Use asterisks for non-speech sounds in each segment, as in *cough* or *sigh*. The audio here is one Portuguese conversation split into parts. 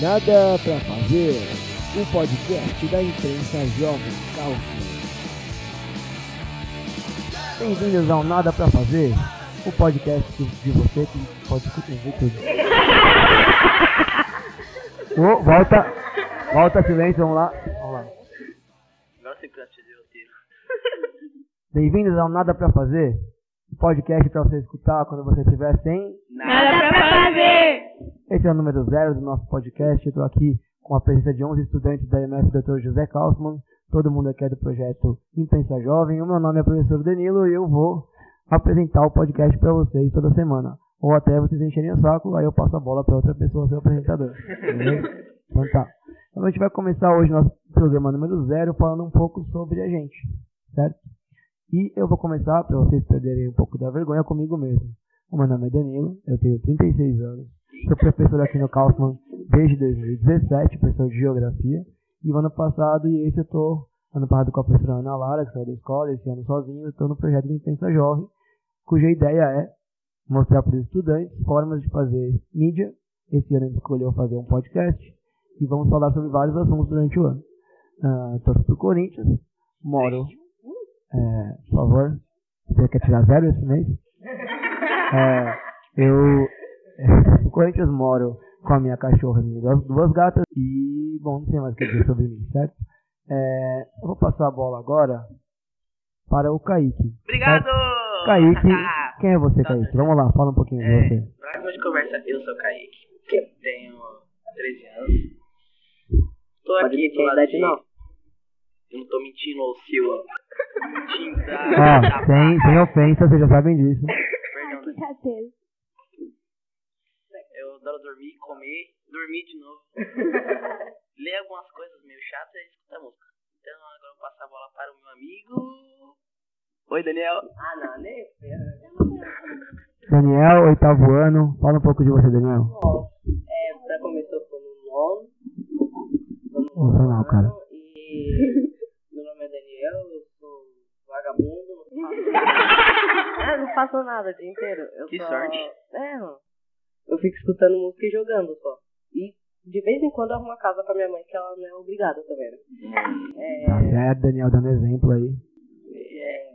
Nada pra fazer, o podcast da imprensa jovem Calcio. Bem-vindos ao Nada pra fazer, o podcast de você que pode ver tudo. *laughs* Oh, volta, volta silêncio, vamos lá. Vamos lá. Bem-vindos ao Nada pra fazer, o podcast pra você escutar quando você estiver sem Nada pra fazer! Esse é o número zero do nosso podcast. Eu estou aqui com a presença de 11 estudantes da IMF Dr. José Kaufmann. Todo mundo aqui é do projeto Impensa Jovem. O meu nome é professor Danilo e eu vou apresentar o podcast para vocês toda semana. Ou até vocês encherem o saco, aí eu passo a bola para outra pessoa, seu apresentador. Beleza? Então tá. Então a gente vai começar hoje nosso programa número zero falando um pouco sobre a gente, certo? E eu vou começar, para vocês perderem um pouco da vergonha, comigo mesmo. O meu nome é Danilo, eu tenho 36 anos, sou professor aqui no Kaufman desde 2017, professor de Geografia. E o ano passado, e esse eu estou, ano passado com a professora Ana Lara, que saiu da escola, esse ano sozinho, estou no projeto do Imprensa Jovem, cuja ideia é mostrar para os estudantes formas de fazer mídia. Esse ano a gente escolheu fazer um podcast e vamos falar sobre vários assuntos durante o ano. Uh, torço pro Corinthians, moro. É, por favor, você quer tirar zero esse mês? É, eu, *laughs* no Corinthians, moro com a minha cachorra e minhas duas gatas. E, bom, não sei mais o que dizer sobre mim, certo? É, eu vou passar a bola agora para o Kaique. Obrigado! Kaique, *laughs* quem é você, Kaique? Vamos lá, fala um pouquinho é, de você. Pra de conversa, eu sou o Kaique. Tenho 13 anos. Tô Pode aqui do lado idade de... não. Eu não tô mentindo, ô Silva. Tinta. Ó, sem, sem ofensa, vocês já sabem disso. *laughs* Certeza. Eu adoro dormir, comer, dormir de novo. *laughs* Ler algumas coisas meio chatas e escutar música. Então agora eu vou passar a bola para o meu amigo. Oi, Daniel. Ah, não, nem Daniel, oitavo ano. Fala um pouco de você, Daniel. Bom, é, pra começar eu tô no nono. Tô no Não foi mal, cara. E meu nome é Daniel, eu sou vagabundo, *laughs* não faço, é, não faço nada o dia inteiro. Eu Que só- sorte. É. Eu fico escutando música e jogando só. E de vez em quando eu arrumo a casa pra minha mãe, que ela não é obrigada também, né? É, Tá certo, Daniel, dando exemplo aí. É.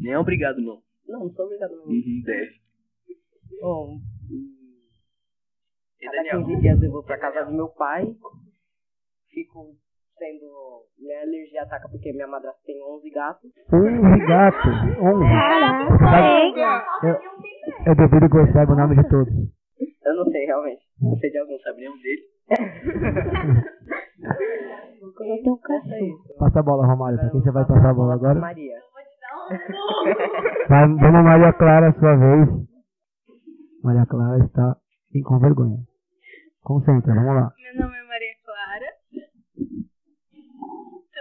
Nem obrigado, não. não, não sou obrigada não. Uhum, deve. Bom, E Cada Daniel? 15 dias eu vou pra casa do meu pai. Fico sendo. Minha alergia ataca porque minha madrasta tem 11 gatos. 11 gatos. 11. Caraca! Eu, eu duvido que você saiba o nome de todos. Eu não sei realmente. Não sei de algum. Sabe nenhum dele. Eu tenho um cachorro. Passa a bola, Romário. Pra quem você vai passar a bola agora? Maria. Vai, vamos, Maria Clara, sua vez. Maria Clara está em com vergonha. Concentra, vamos lá. Meu nome é Maria Clara.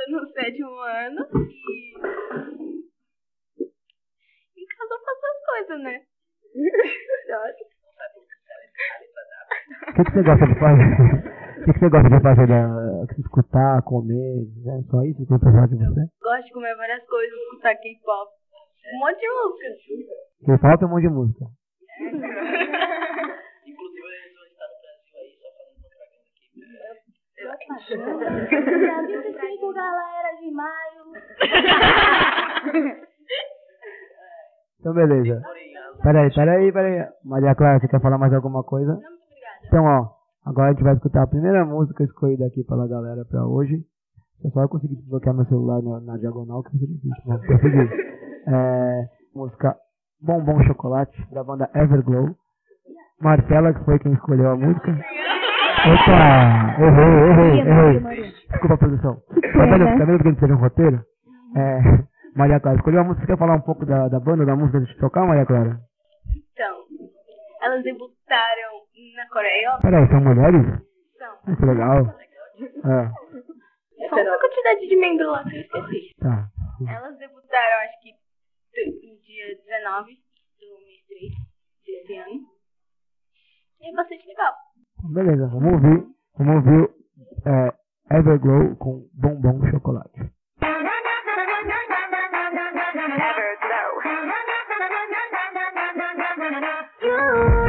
Tô no sétimo ano e. Em casa eu faço as coisas, né? O que, que você gosta de fazer? O que, que você gosta de fazer? Da, escutar, comer? É só isso que tem pra falar de você? Gosto de comer várias coisas, escutar K-pop. Um monte de música. Falta é um monte de música. Inclusive, eles vão estar no Brasil aí, só fazendo propaganda aqui. Dia 25, galera, de maio. Então, beleza. Peraí, peraí, peraí. Maria Clara, você quer falar mais alguma coisa? Muito obrigada. Então, ó, agora a gente vai escutar a primeira música escolhida aqui pela galera pra hoje. Eu consegui desbloquear meu celular na, na diagonal, que vai ser difícil. Conseguir. É, música Bombom Chocolate, da banda Everglow. Marcela, que foi quem escolheu a música. Opa! Errei, errei, errei. Desculpa, produção. Tá vendo, tá vendo que a gente fez um roteiro? É, Maria Clara, escolheu a música. Você quer falar um pouco da, da banda, da música de tocar, Maria Clara? Então, elas debutaram na Coreia. Peraí, são mulheres? São. Ah, que legal. É, Só uma quantidade de membros lá que eu esqueci. tá. Elas debutaram, acho que no dia 19 do mês 3 desse ano. E é bastante legal. Beleza, vamos ouvir. Vamos ouvir é, Everglow com bombom chocolate. 유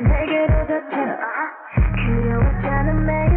내게로 덮쳐 그려왔잖아 매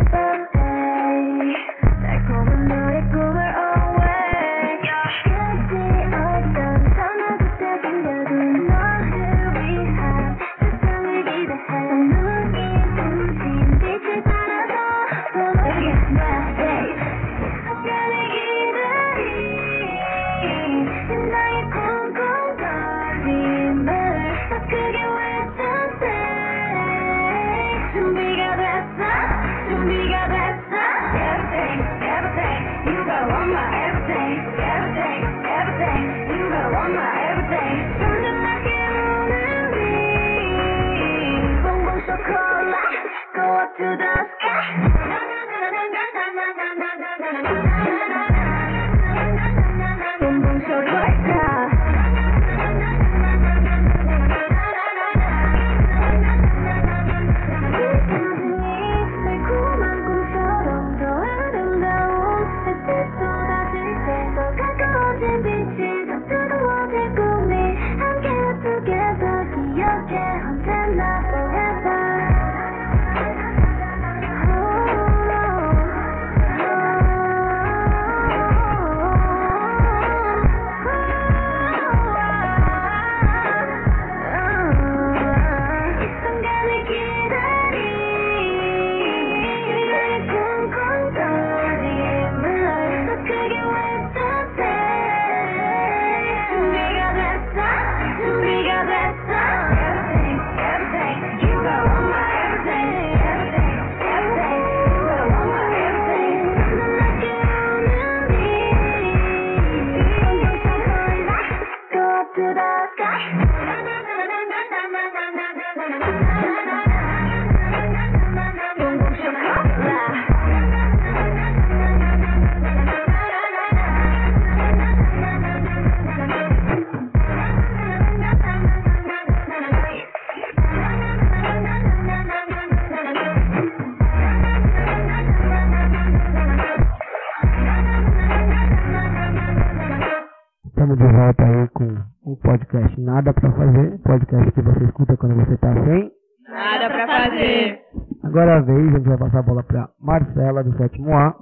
podcast Nada Pra Fazer, podcast que você escuta quando você tá sem. Nada pra fazer. Agora é a vez, a gente vai passar a bola pra Marcela, do sétimo A,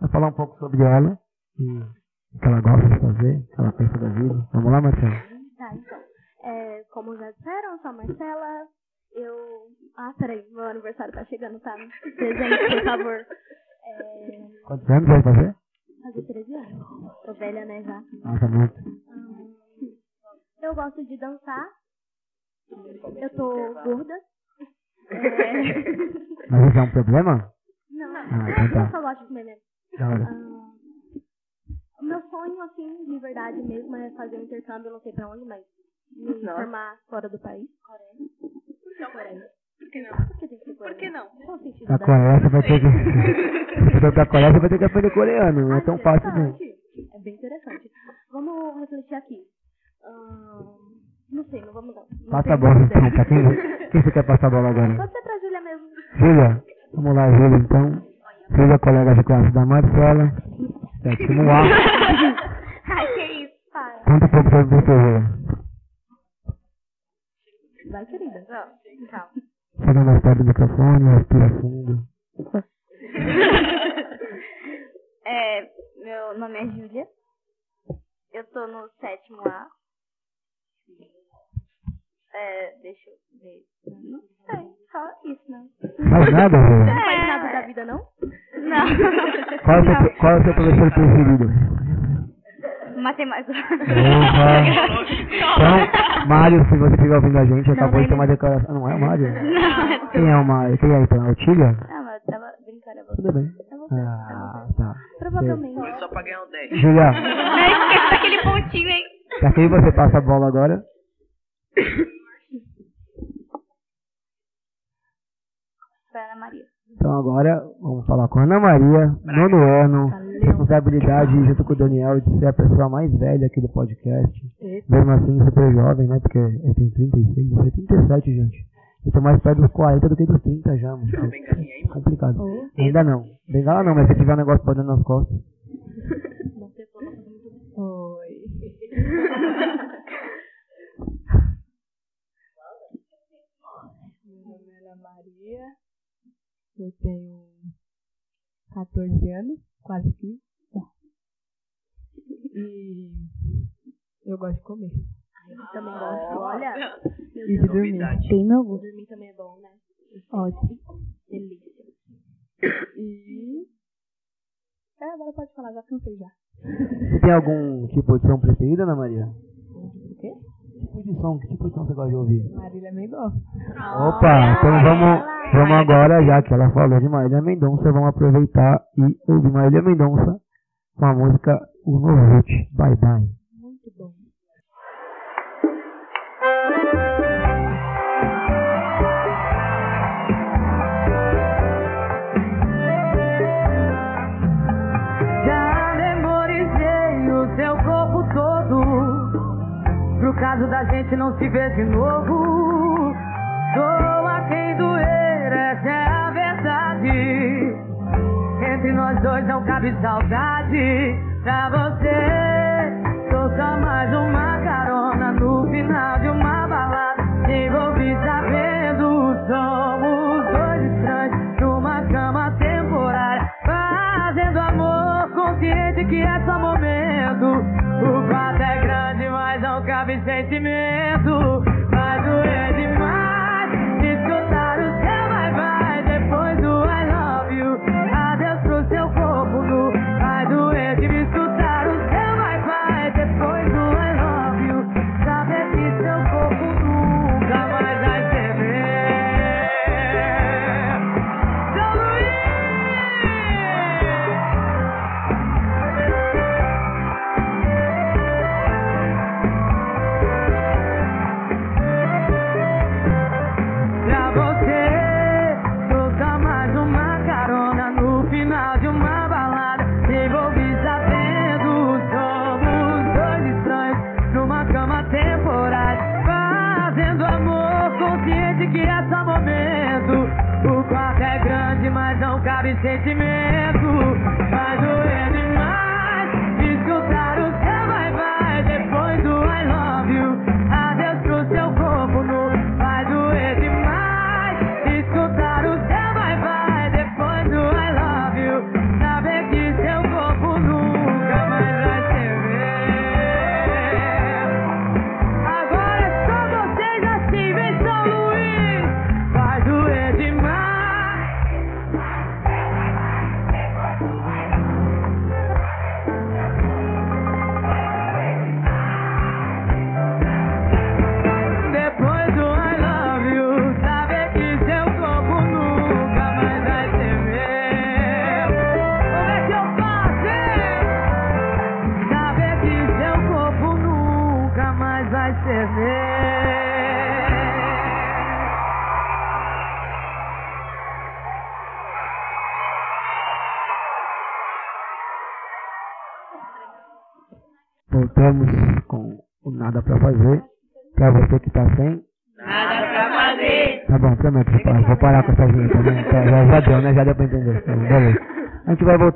vai falar um pouco sobre ela, e o que ela gosta de fazer, o que ela pensa da vida. Vamos lá, Marcela? Tá, então. É, como já disseram, eu sou a Marcela. Eu. Ah, peraí, meu aniversário tá chegando, tá? Presente, por favor. É, Quantos anos vai fazer? fazer 13 anos. Tô velha, né, já. Nossa, muito. Eu gosto de dançar. Eu tô gorda. É, Mas isso é um problema? Não, Ah, então eu tá. só gosto de comer mesmo. Da. Ah, o meu sonho, assim, de verdade mesmo, é fazer um intercâmbio, não sei pra onde, mas me formar fora do país. Coreia. Por que Coreia? Por que não? Por que tem que ser Coreia? Por que não? Qual o sentido da- Coreia você vai ter que. Se for pra Coreia você vai ter que aprender coreano, não é tão fácil não. É bem interessante. Vamos refletir aqui. Não sei, não vamos não. não Passa a bola então, pra quem, quem você *laughs* quer passar a bola agora? Pode ser pra Júlia mesmo. Júlia, vamos lá, Júlia, então. Júlia, colega de classe da Marcela, sétimo A. *laughs* Ai, que isso, pai. Conta um pouco sobre você, Júlia. Vai, querida. Calma. Chega mais perto do microfone, respira fundo. *laughs* É, meu nome é Júlia. Eu tô no sétimo A. É, deixa eu ver. Não sei, só isso, né? Mais nada? Não faz nada da vida, não? Não. *laughs* Qual é o seu, qual é o seu professor preferido? Matemática. Então, Mário, se você estiver ouvindo a gente, acabou de ter uma declaração. Ah, não é o Mário? Não, Quem é o Mário? Quem é então? É o Tilha? Ah, mas tava brincando. é você. Tudo bem. É você. Ah, tá. Provavelmente. Foi só pra ganhar um 10. Júlia, Não esqueça daquele pontinho, hein? pra quem você passa a bola agora? *coughs* Pra Ana Maria. Então agora vamos falar com a Ana Maria, nono ano, responsabilidade junto com o Daniel de ser a pessoa mais velha aqui do podcast. Mesmo assim, super jovem, né? Porque eu tenho 36, eu tenho 37, gente. Eu tô mais perto dos 40 do que dos 30 já, mano. Uma bengalinha aí, É mano. complicado. Ainda não. Bengala não, mas se tiver um negócio podendo nas costas. *laughs* Ana Maria. Eu tenho 14 anos, quase 15. Não. E eu gosto de comer. Eu também gosto. Olha, E de dormir. tem meu gosto. Dormir também é bom, né? Ótimo. Delícia. E. É, agora pode falar, já cansei já. Você tem algum tipo de som preferido, Ana Maria? Tipo de som, que tipo de som você gosta de ouvir? Marília Mendonça. Opa, então vamos, vamos agora, já que ela falou de Marília Mendonça, vamos aproveitar e ouvir Marília Mendonça com a música O Novo Bye Bye. Caso da gente não se ver de novo. Sou a quem doer, essa é a verdade. Entre nós dois não cabe saudade. Pra você Sou só mais uma carona No final de uma não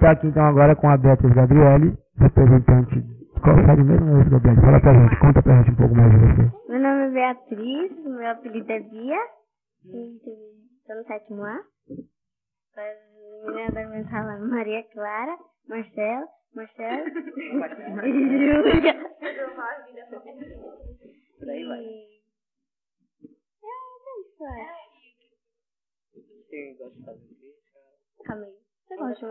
voltar aqui então agora com a Beatriz Gabriele, representante. Qual série mesmo, Beatriz Gabriele? Fala pra gente, conta pra gente um pouco mais de você. Meu nome é Beatriz, meu apelido é Bia. Estou no sétimo A. As meninas da minha sala Maria Clara, Marcelo, Marcelo e *laughs* Júlia. Por aí vai. E... É, é isso, eu acho. Você gosta de fazer crítica? Calma aí. Você gosta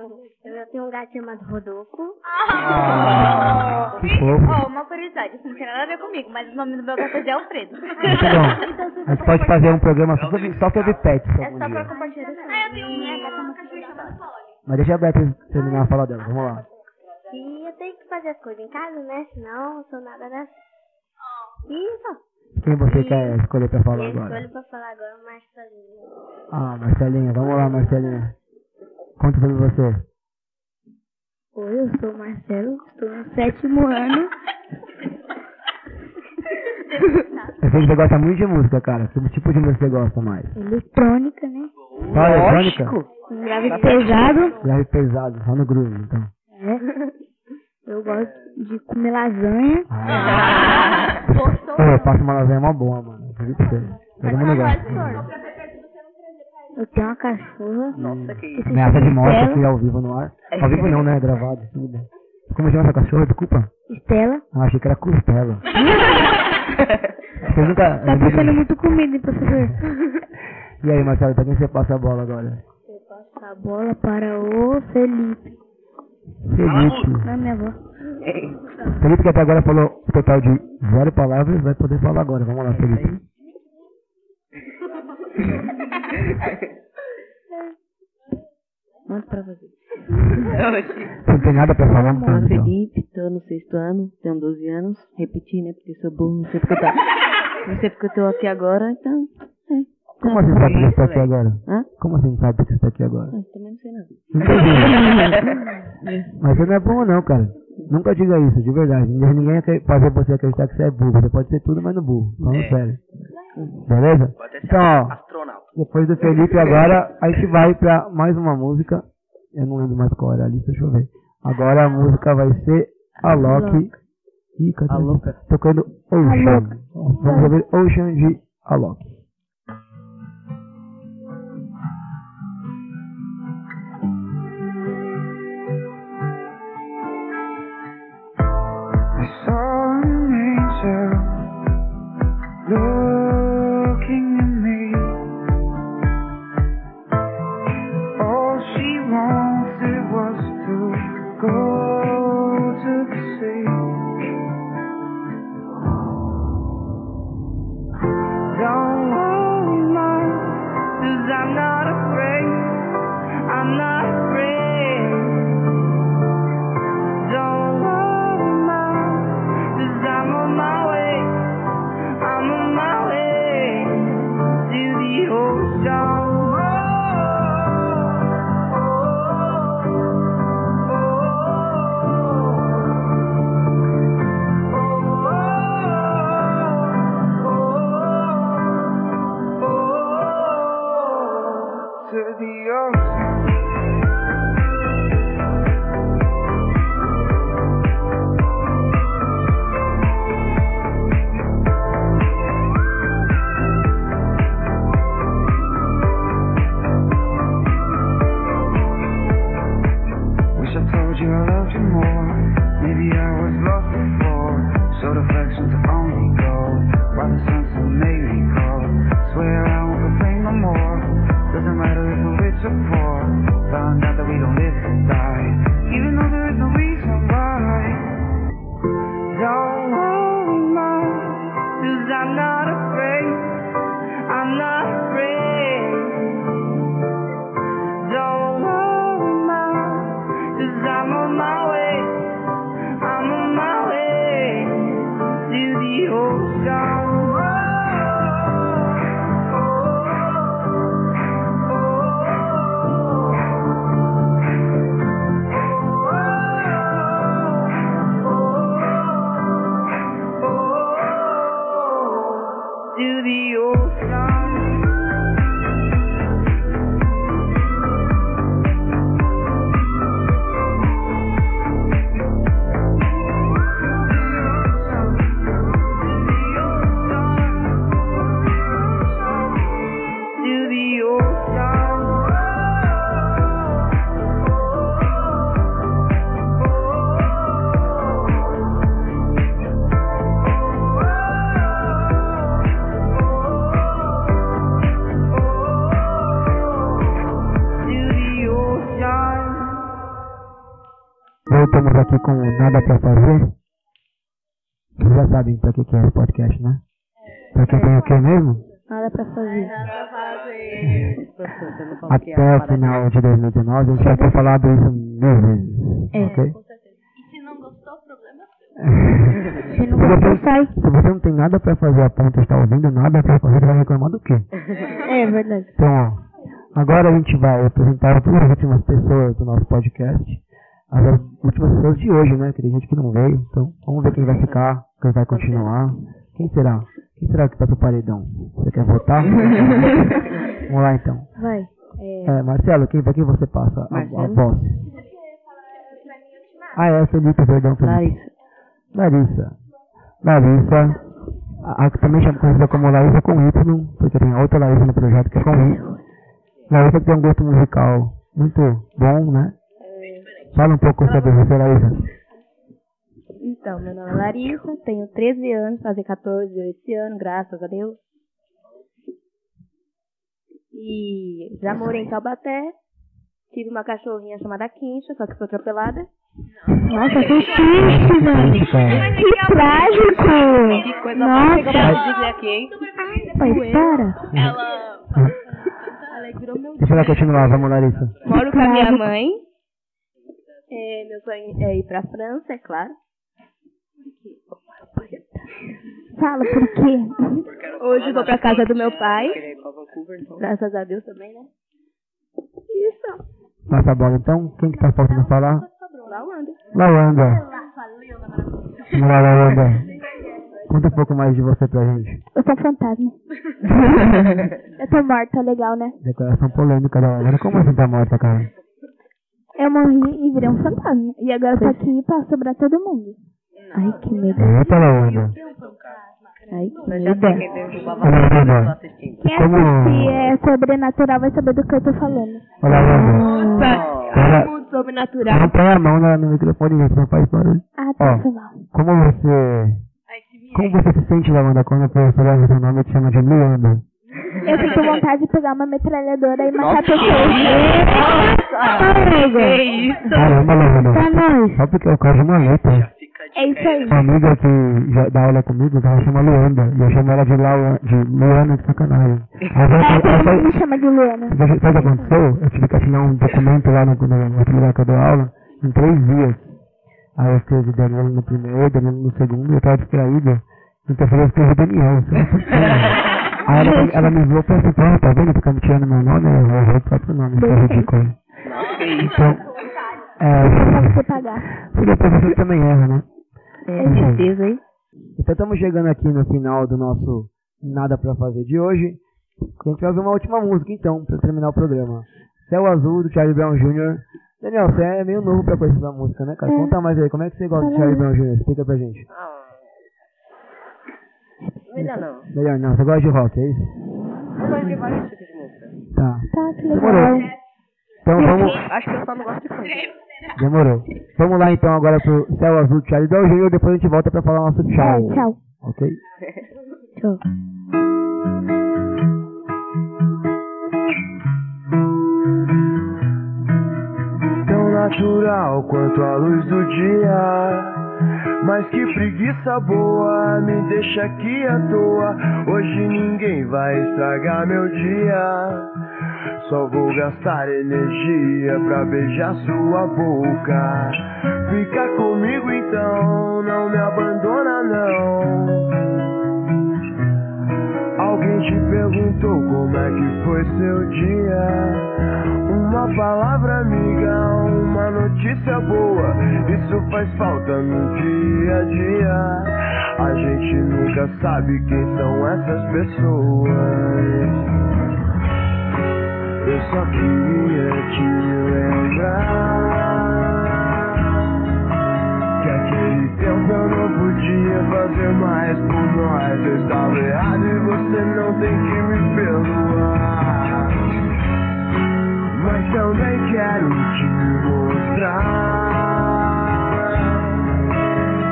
Eu um gato chamado Rodolfo. Ah, *laughs* que fofo. Ó, uma curiosidade, isso não tem nada a ver comigo, mas o nome do meu gato é Alfredo. Muito bom. A gente pode fazer um programa só sobre, só sobre pets É só pra compartilhar. Ah, eu tenho uma cachorra chamada Polly. Mas deixa a Beatriz terminar a fala dela, vamos lá. E eu tenho que fazer as coisas em casa, né? Senão eu não sou nada dessa. E só. Quem você quer escolher pra falar Eu agora? escolho pra falar agora o Marcelinho. Ah, Marcelinha, vamos lá, Marcelinha. Conta sobre você. Oi, eu sou o Marcelo, estou no sétimo ano. Eu sei que você gosta muito de música, cara. Que tipo de música você gosta mais? Eletrônica, né? Só eletrônica? Um grave pesado. Grave pesado, só no groove, então. É. Eu gosto de comer lasanha. Pô, eu passo uma lasanha mó boa, mano. Eu. Todo mundo gosta. Eu tenho uma cachorra. Nossa, que isso. Ameaça de morte Estela. aqui ao vivo no ar. Ao vivo não, né? Gravado. Tudo bem. Como chama essa cachorra? Desculpa. Estela. Ah, achei que era costela. *laughs* Você nunca... Tá pensando muito comida, hein, professor? E aí, Marcelo, pra quem você passa a bola agora? Eu passo a bola para o Felipe. Felipe. Não, minha avó. Felipe que até agora falou um total de zero palavras, vai poder falar agora. Vamos lá, Felipe. Manda pra você. Você não tem nada pra falar? Sou Então. Felipe, tô no sexto ano, tenho 12 anos. Repeti, né? Porque sou burro, não sei porque eu tô. Não sei porque eu tô aqui agora, então. É. Como assim sabe que você está aqui agora? Hã? Como assim sabe que você está aqui agora? Ah, também não sei nada. *laughs* Mas você não é burro não, cara. Nunca diga isso, de verdade. Ninguém quer fazer você acreditar que você é burro. Você pode ser tudo, mas não burro. Falando É. sério. Beleza? Pode até ser Então, ó, astronauta. depois do Felipe agora, a gente vai pra mais uma música. Eu não lembro mais qual era a lista, deixa eu ver. Agora a música vai ser a Loki. Ih, cadê? A. Tocando Ocean. Vamos ouvir Ocean de Alok. Nada Pra Fazer. Vocês já sabem pra que, que é esse podcast, né? Pra que tem o que mesmo? Nada pra fazer. Falou que ia Até o final de 2019, a gente vai ter falado isso mil vezes. É. Ok? E se não gostou, problema é seu. *laughs* Se não gostou, sai. Se você não tem nada pra fazer a ponto de estar ouvindo nada pra fazer, você vai reclamar do quê? É verdade. Então, ó, agora a gente vai apresentar as duas últimas pessoas do nosso podcast. As últimas pessoas de hoje, né? Que tem gente que não veio. Então, vamos ver quem vai ficar, quem vai continuar. Quem será? Quem será que tá pro paredão? Você quer votar? *laughs* vamos lá, então. Vai. É, É, Marcelo, quem, pra quem você passa a, a Marcelo? voz? Ah, é, Felipe, perdão, Felipe. Larissa. Larissa. Larissa. A, a que também chama conhecida como Larissa com Y, porque tem outra Larissa no projeto que é com Y. Larissa tem um gosto musical muito bom, né? Fala um pouco sobre você, Larissa. Então, meu nome é Larissa, tenho 13 anos, fazer 14 esse ano, graças a Deus. E já morei em Taubaté, tive uma cachorrinha chamada Quincha, só que foi atropelada. Nossa, que triste, mano. Cara, Que trágico. Que coisa Nossa. dizer aqui, hein? Pai, para. Ela. Alegrou meu deixa ela continuar, vamos, Larissa. Moro com a minha mãe. É, meu sonho é ir pra França, é claro. Fala por quê? Hoje vou pra casa do meu pai. Graças a Deus também, né? Isso. Passa a bola então. Quem que tá faltando falar? Lá anda. Lawanda. Vamos lá, Lawanda. Conta um pouco mais de você pra gente. Eu sou fantasma. *laughs* Eu tô morta, legal, né? Declaração polêmica da Lawanda. Como assim tá morta, cara? Eu morri e virei um fantasma. E agora tô aqui pra sobrar todo mundo. Ai, que medo. Eita, Lawanda. Ai, que medo. quem assistindo. Quem assistir é sobrenatural vai saber do que eu tô falando. Olha, Lawanda. Olha, Muito sobrenatural. não põe a mão na- no microfone, gente. Não faz barulho. Ah, tá, Ó. Como você... Como você se sente, Lawanda, quando a pessoa leva seu nome e te chama de Luanda? Eu sinto vontade de pegar uma metralhadora e matar pessoas. Que isso? Caramba, Lawanda. Pra nós. Só porque eu quase uma letra. É isso aí. Uma amiga que já dá aula comigo, ela chama Luanda. E eu chamo ela de, Lau, de Luana de sacanagem. Aí É, todo mundo me chama de Luana. Sabe o que aconteceu? Eu tive que assinar um documento lá no, no, no outro lugar que eu dou aula em três dias. Aí eu escrevi Danilo no primeiro, Danilo no segundo, e eu tava distraído. Então eu falei, eu escrevi Daniel, você não funciona. *laughs* Aí ela, ela me zoou pra assim, "Pô, tá vendo? Fica me tirando meu nome, eu errei o próprio nome, isso é ridículo. Então, é, você pagar. porque depois você também erra, né? É, certeza, hein? Então estamos chegando aqui no final do nosso Nada Pra Fazer de hoje. A gente vai ouvir uma última música então, pra terminar o programa. Céu Azul, do Charlie Brown Jr. Daniel, você é meio novo pra conhecer essa música, né, cara? É. Conta mais aí, como é que você gosta de Charlie Brown Jr.? Explica pra gente. Ah. Melhor não. Melhor não, você gosta de rock, é isso? Eu gosto de vários tipos de música. Tá. Tá, que Demorou. legal. Então vamos. Acho que eu só não gosto de funk. Demorou. Vamos lá então agora pro Céu Azul do Charlie Brown Jr. Depois a gente volta pra falar nosso tchau. É, tchau. Ok? Tchau. tão natural quanto a luz do dia. Mas que preguiça boa, me deixa aqui à toa. Hoje ninguém vai estragar meu dia. Só vou gastar energia pra beijar sua boca. Fica comigo então, não me abandona não. Te perguntou como é que foi seu dia? Uma palavra amiga, uma notícia boa. Isso faz falta no dia a dia. A gente nunca sabe quem são essas pessoas. Eu só queria te lembrar não podia fazer mais por nós. Eu estava errado e você não tem que me perdoar. Mas também quero te mostrar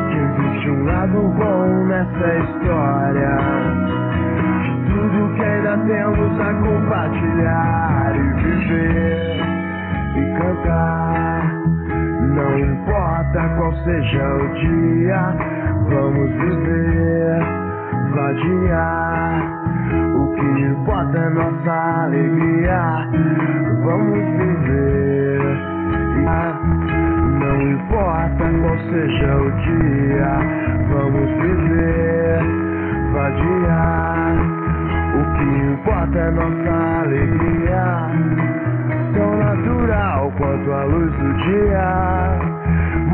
que existe um lado bom nessa história. Tudo que ainda temos a compartilhar e viver e cantar. Não importa qual seja o dia, vamos viver, vadiar. O que importa é nossa alegria, vamos viver. Não importa qual seja o dia, vamos viver, vadiar. O que importa é nossa alegria, tão natural quanto a luz do dia.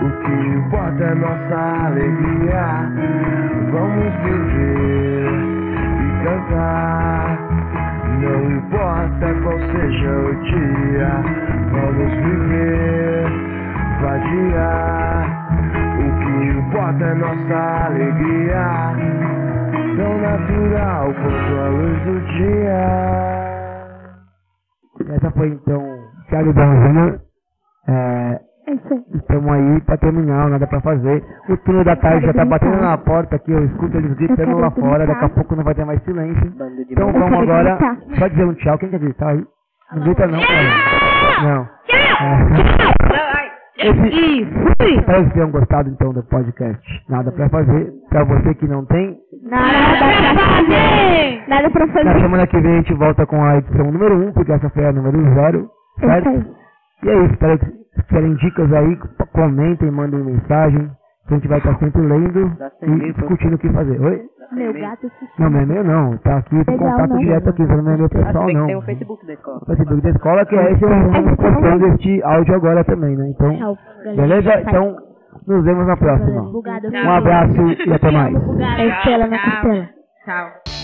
O que importa é nossa alegria. Vamos viver e cantar. Não importa qual seja o dia, vamos viver, vadiar. O que importa é nossa alegria, tão natural quanto a luz do dia. Essa foi então Thiago Bonzinho. É, É isso aí. estamos aí pra terminar, nada pra fazer. O turno da tarde já tá batendo na porta aqui, eu escuto eles gritando lá fora, daqui a pouco não vai ter mais silêncio. Então vamos agora gritar. só dizer um tchau. Quem quer gritar aí? Não grita não, cara. Não. É. Esse, espero que tenham gostado então do podcast. Nada pra fazer. Pra você que não tem, Nada pra fazer! Nada pra na fazer. semana que vem a gente volta com a edição número 1, porque essa foi a número 0, É certo? E é isso, espero que se tiverem dicas aí, comentem, mandem mensagem. que A gente vai estar sempre lendo e discutindo o que fazer. Oi? Meu gato assistiu. Não, meu e-mail não. Tá aqui com Legal, contato não. direto aqui, não é e-mail Ah, pessoal tem que não. ter o Facebook da escola. O Facebook da escola, que é esse eu vou postando este áudio agora também, né? Então, beleza? Então, nos vemos na próxima. Um abraço e até mais. É Estela na costela. Tchau.